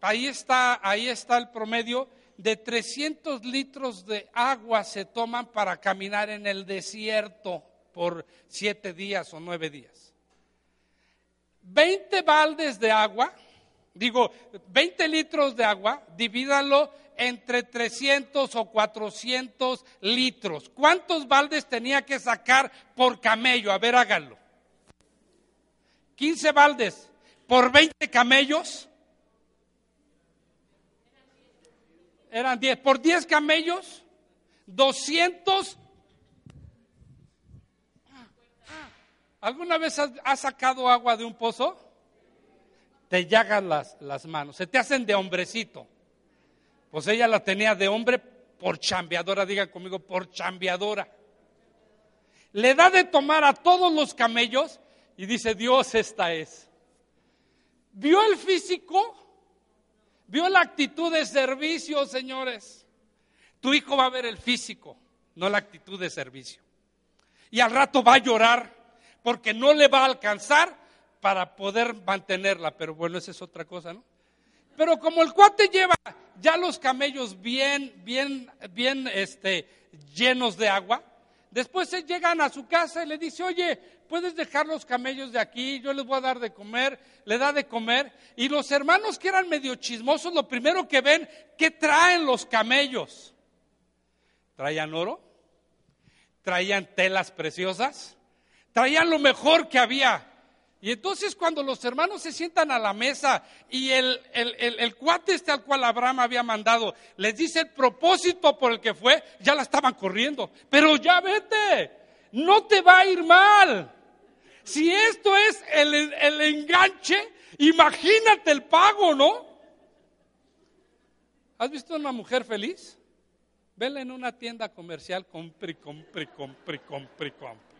ahí está, ahí está el promedio, de 300 litros de agua se toman para caminar en el desierto por siete días o nueve días. 20 baldes de agua, digo, 20 litros de agua, divídalo entre 300 o 400 litros. ¿Cuántos baldes tenía que sacar por camello? A ver, háganlo. 15 baldes por 20 camellos. Eran 10. Por 10 camellos, 200. ¿Alguna vez has, sacado agua de un pozo? Te llagan las, las manos, se te hacen de hombrecito. Pues ella la tenía de hombre por chambeadora, diga conmigo, por chambeadora. Le da de tomar a todos los camellos y dice, Dios esta es. ¿Vio el físico? ¿Vio la actitud de servicio, señores? Tu hijo va a ver el físico, no la actitud de servicio. Y al rato va a llorar porque no le va a alcanzar para poder mantenerla. Pero bueno, esa es otra cosa, ¿no? Pero como el cuate lleva ya los camellos bien, bien, bien este, llenos de agua, después se llegan a su casa y le dice, oye, puedes dejar los camellos de aquí, yo les voy a dar de comer, le da de comer. Y los hermanos que eran medio chismosos, lo primero que ven, ¿qué traen los camellos? ¿Traían oro? ¿Traían telas preciosas? ¿Traían lo mejor que había? Y entonces cuando los hermanos se sientan a la mesa y el, el, cuate este al cual Abraham había mandado les dice el propósito por el que fue, ya la estaban corriendo. Pero ya vete, no te va a ir mal. Si esto es el, enganche, imagínate el pago, ¿no? ¿Has visto una mujer feliz? Vela en una tienda comercial, compre, compre, compre, compre, compre.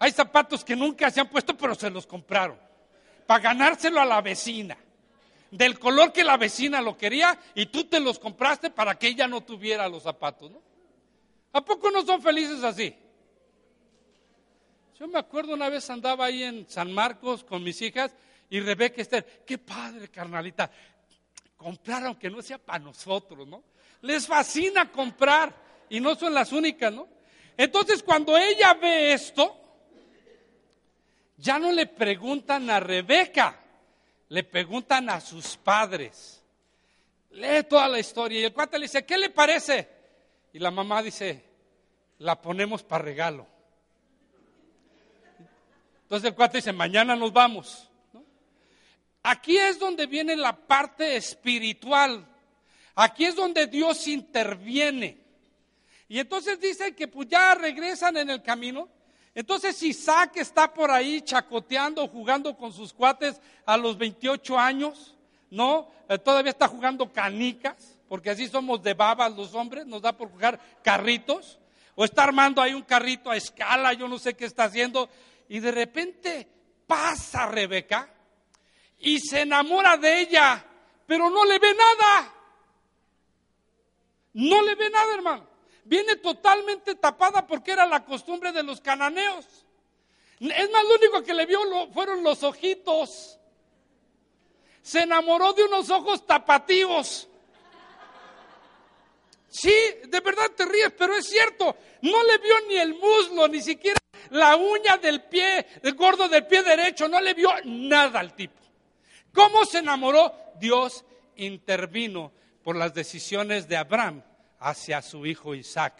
Hay zapatos que nunca se han puesto, pero se los compraron. Para ganárselo a la vecina. Del color que la vecina lo quería y tú te los compraste para que ella no tuviera los zapatos, ¿no? ¿A poco no son felices así? Yo me acuerdo una vez andaba ahí en San Marcos con mis hijas y Rebeca Esther, qué padre, carnalita, comprar aunque no sea para nosotros, ¿no? Les fascina comprar y no son las únicas, ¿no? Entonces cuando ella ve esto, ya no le preguntan a Rebeca, le preguntan a sus padres. Lee toda la historia y el cuate le dice, ¿qué le parece? Y la mamá dice, la ponemos para regalo. Entonces el cuate dice, mañana nos vamos. Aquí es donde viene la parte espiritual. Aquí es donde Dios interviene. Y entonces dice que pues ya regresan en el camino entonces Isaac está por ahí chacoteando, jugando con sus cuates a los 28 años, ¿no? Eh, todavía está jugando canicas, porque así somos de babas los hombres, nos da por jugar carritos, o está armando ahí un carrito a escala, yo no sé qué está haciendo, y de repente pasa Rebeca y se enamora de ella, pero no le ve nada. No le ve nada, hermano viene totalmente tapada porque era la costumbre de los cananeos. Es más, lo único que le vio fueron los ojitos. Se enamoró de unos ojos tapativos. Sí, de verdad te ríes, pero es cierto. No le vio ni el muslo, ni siquiera la uña del pie, el gordo del pie derecho. No le vio nada al tipo. ¿Cómo se enamoró? Dios intervino por las decisiones de Abraham hacia su hijo Isaac.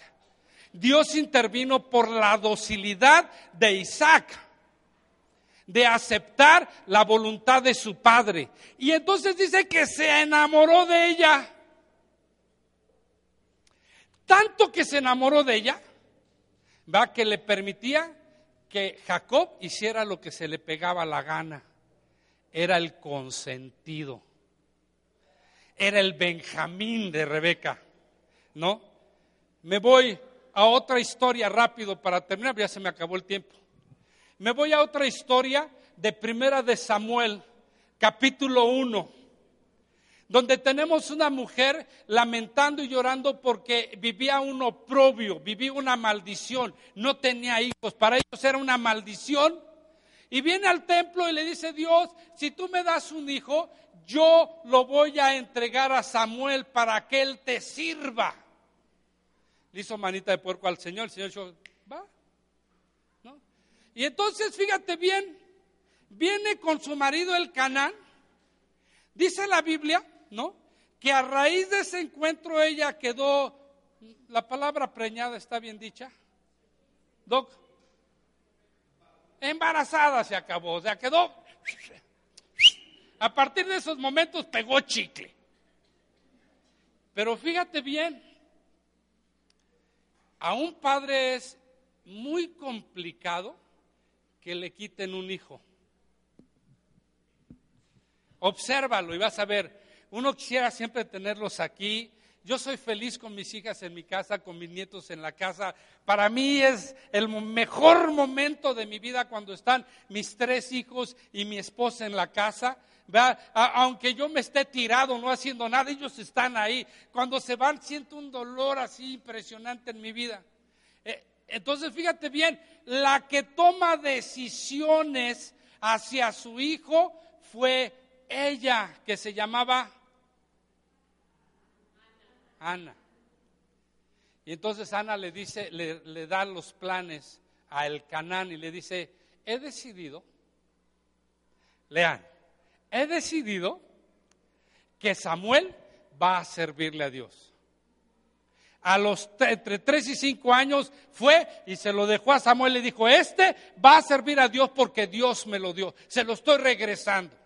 Dios intervino por la docilidad de Isaac, de aceptar la voluntad de su padre. Y entonces dice que se enamoró de ella. Tanto que se enamoró de ella, va que le permitía que Jacob hiciera lo que se le pegaba la gana. Era el consentido. Era el Benjamín de Rebeca. ¿no? Me voy a otra historia rápido para terminar, ya se me acabó el tiempo. Me voy a otra historia de Primera de Samuel, capítulo 1, donde tenemos una mujer lamentando y llorando porque vivía un oprobio, vivía una maldición, no tenía hijos, para ellos era una maldición. Y viene al templo y le dice, Dios, si tú me das un hijo, yo lo voy a entregar a Samuel para que él te sirva. Le hizo manita de puerco al Señor, el Señor dijo, va. Y entonces, fíjate bien, viene con su marido el Canán, dice la Biblia, ¿no? Que a raíz de ese encuentro ella quedó, la palabra preñada está bien dicha, Doc, embarazada se acabó, o sea, quedó, a partir de esos momentos pegó chicle. Pero fíjate bien, a un padre es muy complicado que le quiten un hijo. Obsérvalo y vas a ver, uno quisiera siempre tenerlos aquí. Yo soy feliz con mis hijas en mi casa, con mis nietos en la casa. Para mí es el mejor momento de mi vida cuando están mis tres hijos y mi esposa en la casa. aunque yo me esté tirado, no haciendo nada, ellos están ahí. Cuando se van siento un dolor así impresionante en mi vida. Eh, entonces, fíjate bien, la que toma decisiones hacia su hijo fue ella, que se llamaba Ana. Y entonces Ana le dice, le, da los planes a el Canán y le dice, he decidido, lean, he decidido que Samuel va a servirle a Dios. A los entre 3 y 5 años fue y se lo dejó a Samuel. Le dijo, este va a servir a Dios porque Dios me lo dio. Se lo estoy regresando.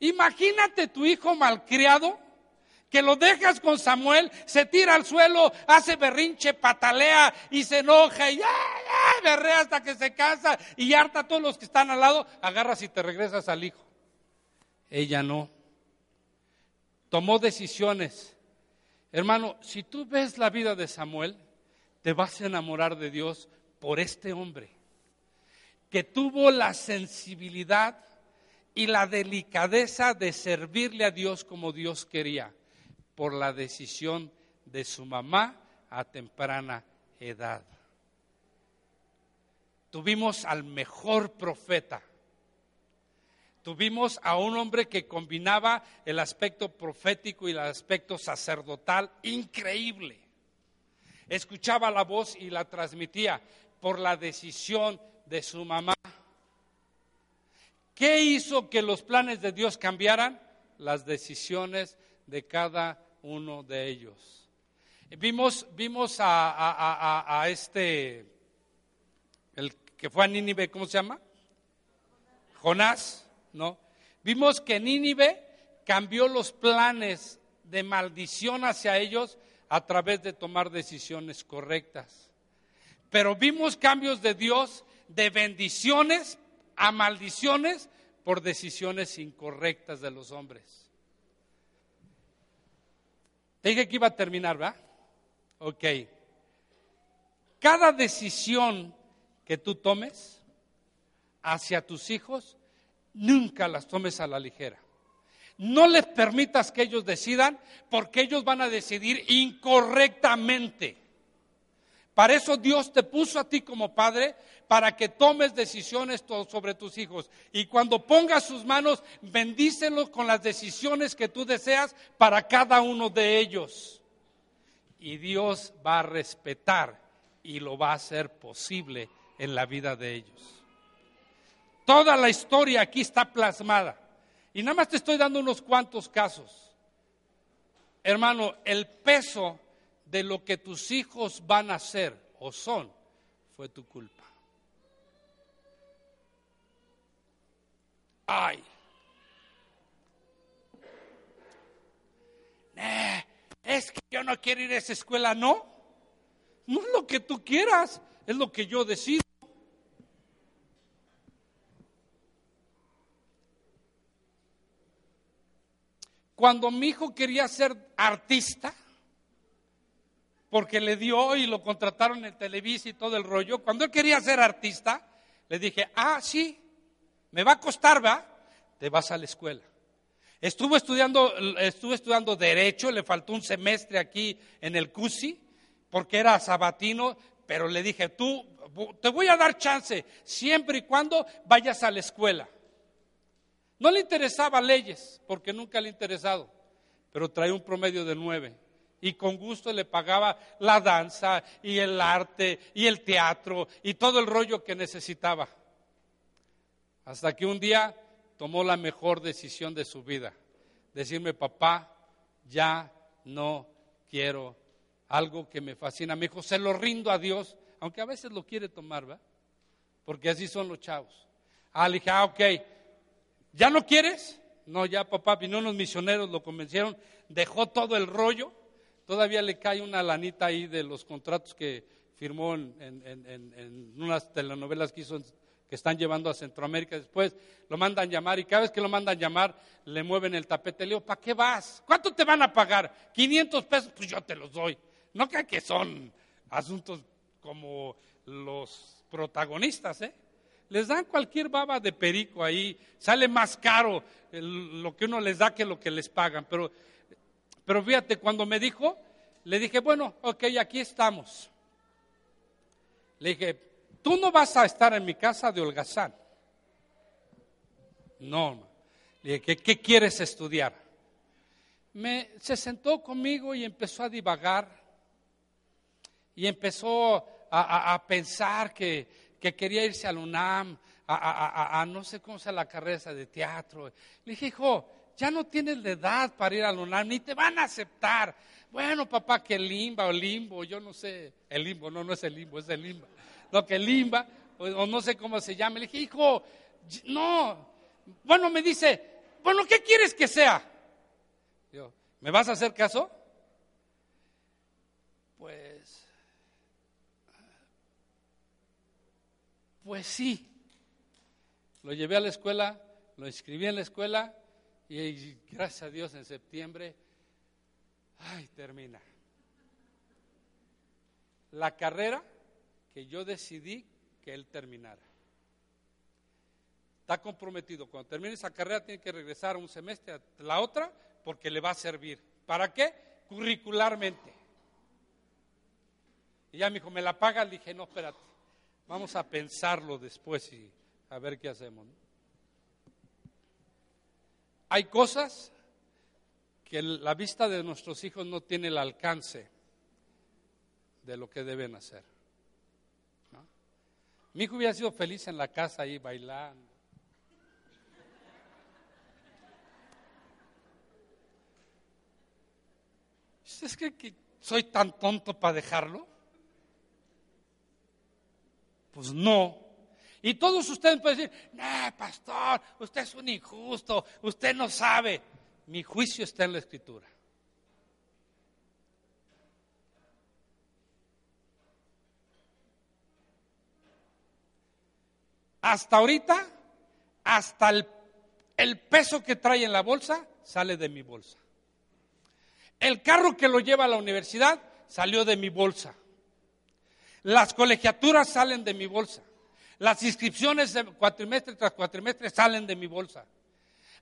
Imagínate tu hijo malcriado que lo dejas con Samuel, se tira al suelo, hace berrinche, patalea y se enoja y ya, berrea hasta que se cansa y harta a todos los que están al lado, agarras y te regresas al hijo. Ella no. Tomó decisiones. Hermano, si tú ves la vida de Samuel, te vas a enamorar de Dios por este hombre que tuvo la sensibilidad y la delicadeza de servirle a Dios como Dios quería por la decisión de su mamá a temprana edad. Tuvimos al mejor profeta. Tuvimos a un hombre que combinaba el aspecto profético y el aspecto sacerdotal increíble. Escuchaba la voz y la transmitía por la decisión de su mamá. ¿Qué hizo que los planes de Dios cambiaran? Las decisiones de cada uno de ellos. Vimos, vimos a, este, el que fue a Nínive, ¿cómo se llama? Jonás, ¿no? Vimos que Nínive cambió los planes de maldición hacia ellos a través de tomar decisiones correctas. Pero vimos cambios de Dios de bendiciones a maldiciones por decisiones incorrectas de los hombres dije que iba a terminar, ¿verdad? Ok. Cada decisión que tú tomes hacia tus hijos, nunca las tomes a la ligera. No les permitas que ellos decidan porque ellos van a decidir incorrectamente. Para eso Dios te puso a ti como padre, para que tomes decisiones sobre tus hijos. Y cuando pongas sus manos, bendícelos con las decisiones que tú deseas para cada uno de ellos. Y Dios va a respetar y lo va a hacer posible en la vida de ellos. Toda la historia aquí está plasmada. Y nada más te estoy dando unos cuantos casos. Hermano, el peso de lo que tus hijos van a hacer o son fue tu culpa. Ay. es que yo no quiero ir a esa escuela, no. No es lo que tú quieras, es lo que yo decido. Cuando mi hijo quería ser artista, porque le dio y lo contrataron en Televisa y todo el rollo. Cuando él quería ser artista, le dije, ah, sí, me va a costar, ¿va? Te vas a la escuela. Estuvo estudiando, estuvo estudiando Derecho, le faltó un semestre aquí en el CUSI, porque era sabatino, pero le dije, tú, te voy a dar chance, siempre y cuando vayas a la escuela. No le interesaba leyes, porque nunca le ha interesado, pero traía un promedio de nueve. Y con gusto le pagaba la danza y el arte y el teatro y todo el rollo que necesitaba. Hasta que un día tomó la mejor decisión de su vida. Decirme, papá, ya no quiero algo que me fascina. Me dijo, se lo rindo a Dios, aunque a veces lo quiere tomar. Porque así son los chavos. Ah, le dije, ah, ok, ¿ya no quieres? No, ya papá, vino unos misioneros, lo convencieron, dejó todo el rollo, todavía le cae una lanita ahí de los contratos que firmó en, en unas telenovelas que hizo que están llevando a Centroamérica. Después lo mandan llamar y cada vez que lo mandan llamar le mueven el tapete. Le digo, ¿para qué vas? ¿Cuánto te van a pagar? 500 pesos, pues yo te los doy. No crean que son asuntos como los protagonistas, ¿eh? Les dan cualquier baba de perico ahí, sale más caro lo que uno les da que lo que les pagan. Pero, pero fíjate, cuando me dijo, le dije, bueno, ok, aquí estamos. Le dije, tú no vas a estar en mi casa de holgazán. No, le dije, ¿qué, quieres estudiar? Me, se sentó conmigo y empezó a divagar y empezó a, pensar que, quería irse al UNAM, a, no sé cómo sea la carrera de teatro. Le dije, hijo, ya no tienes la edad para ir al UNAM, ni te van a aceptar. Bueno, papá, que limba o limbo, yo no sé. El limbo, no, no es el limbo, es el limba lo que limba, o, no sé cómo se llama. Le dije, hijo, no. Bueno, me dice, bueno, ¿qué quieres que sea? Yo, ¿me vas a hacer caso? Pues, pues sí. Lo llevé a la escuela, lo inscribí en la escuela y gracias a Dios en septiembre, ay, termina. La carrera que yo decidí que él terminara. Está comprometido. Cuando termine esa carrera tiene que regresar un semestre a la otra porque le va a servir. ¿Para qué? Curricularmente. Y ya me dijo, ¿me la paga? Le dije, no, espérate. Vamos a pensarlo después y a ver qué hacemos. Hay cosas que la vista de nuestros hijos no tiene el alcance de lo que deben hacer. Mi hijo hubiera sido feliz en la casa ahí bailando. ¿Ustedes creen que soy tan tonto para dejarlo? Pues no. Y todos ustedes pueden decir, no, pastor, usted es un injusto, usted no sabe. Mi juicio está en la escritura. hasta ahorita, hasta el, peso que trae en la bolsa sale de mi bolsa. El carro que lo lleva a la universidad salió de mi bolsa. Las colegiaturas salen de mi bolsa. Las inscripciones de cuatrimestre tras cuatrimestre salen de mi bolsa.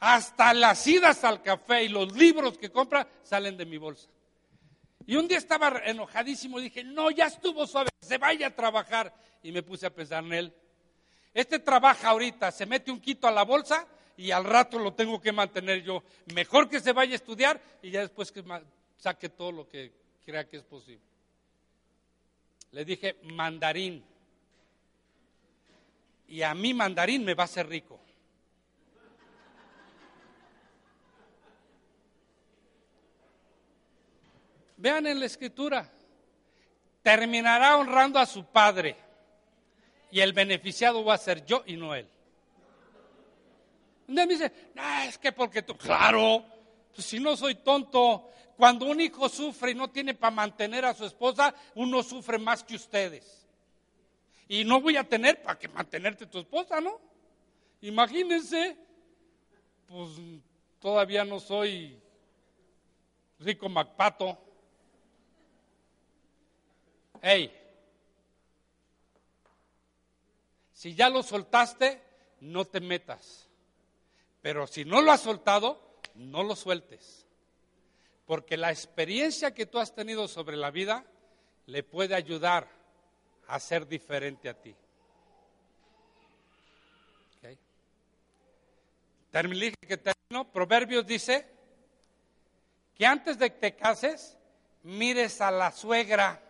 Hasta las idas al café y los libros que compra salen de mi bolsa. Y un día estaba enojadísimo dije, no, ya estuvo suave, se vaya a trabajar. Y me puse a pensar en él. Este trabaja ahorita, se mete un quito a la bolsa y al rato lo tengo que mantener yo. Mejor que se vaya a estudiar y ya después que saque todo lo que crea que es posible. Le dije mandarín. Y a mí mandarín me va a hacer rico. Vean en la escritura, terminará honrando a su padre y el beneficiado va a ser yo y no él. me dice, es que porque tú, claro, pues si no soy tonto, cuando un hijo sufre y no tiene para mantener a su esposa, uno sufre más que ustedes. Y no voy a tener para que mantenerte tu esposa, ¿no? Imagínense, pues todavía no soy rico Macpato. hey, si ya lo soltaste, no te metas. Pero si no lo has soltado, no lo sueltes. Porque la experiencia que tú has tenido sobre la vida le puede ayudar a ser diferente a ti. Okay. Terminé que termino. Proverbios dice que antes de que te cases, mires a la suegra.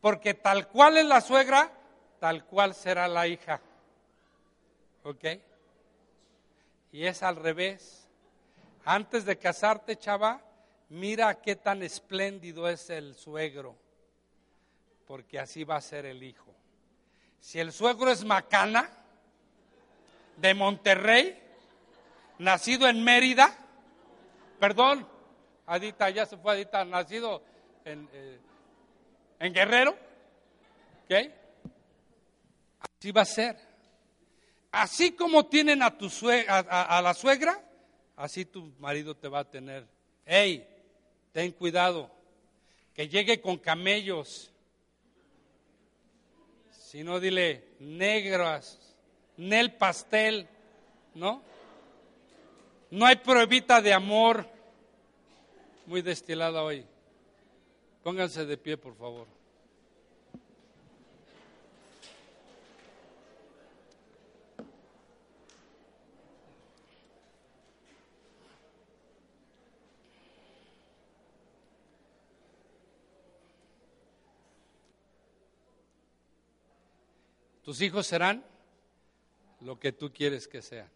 Porque tal cual es la suegra, tal cual será la hija. ¿Ok? Y es al revés. Antes de casarte, chava, mira qué tan espléndido es el suegro, porque así va a ser el hijo. Si el suegro es macana, de Monterrey, nacido en Mérida, perdón, Adita, ya se fue Adita, nacido en, eh, Guerrero, ¿ok? Así va a ser. Así como tienen a, tu a, la suegra, así tu marido te va a tener. Hey, ten cuidado, que llegue con camellos. Si no, dile negras, nel pastel, ¿no? No hay pruebita de amor. Muy destilada hoy. Pónganse de pie, por favor. Tus hijos serán lo que tú quieres que sean.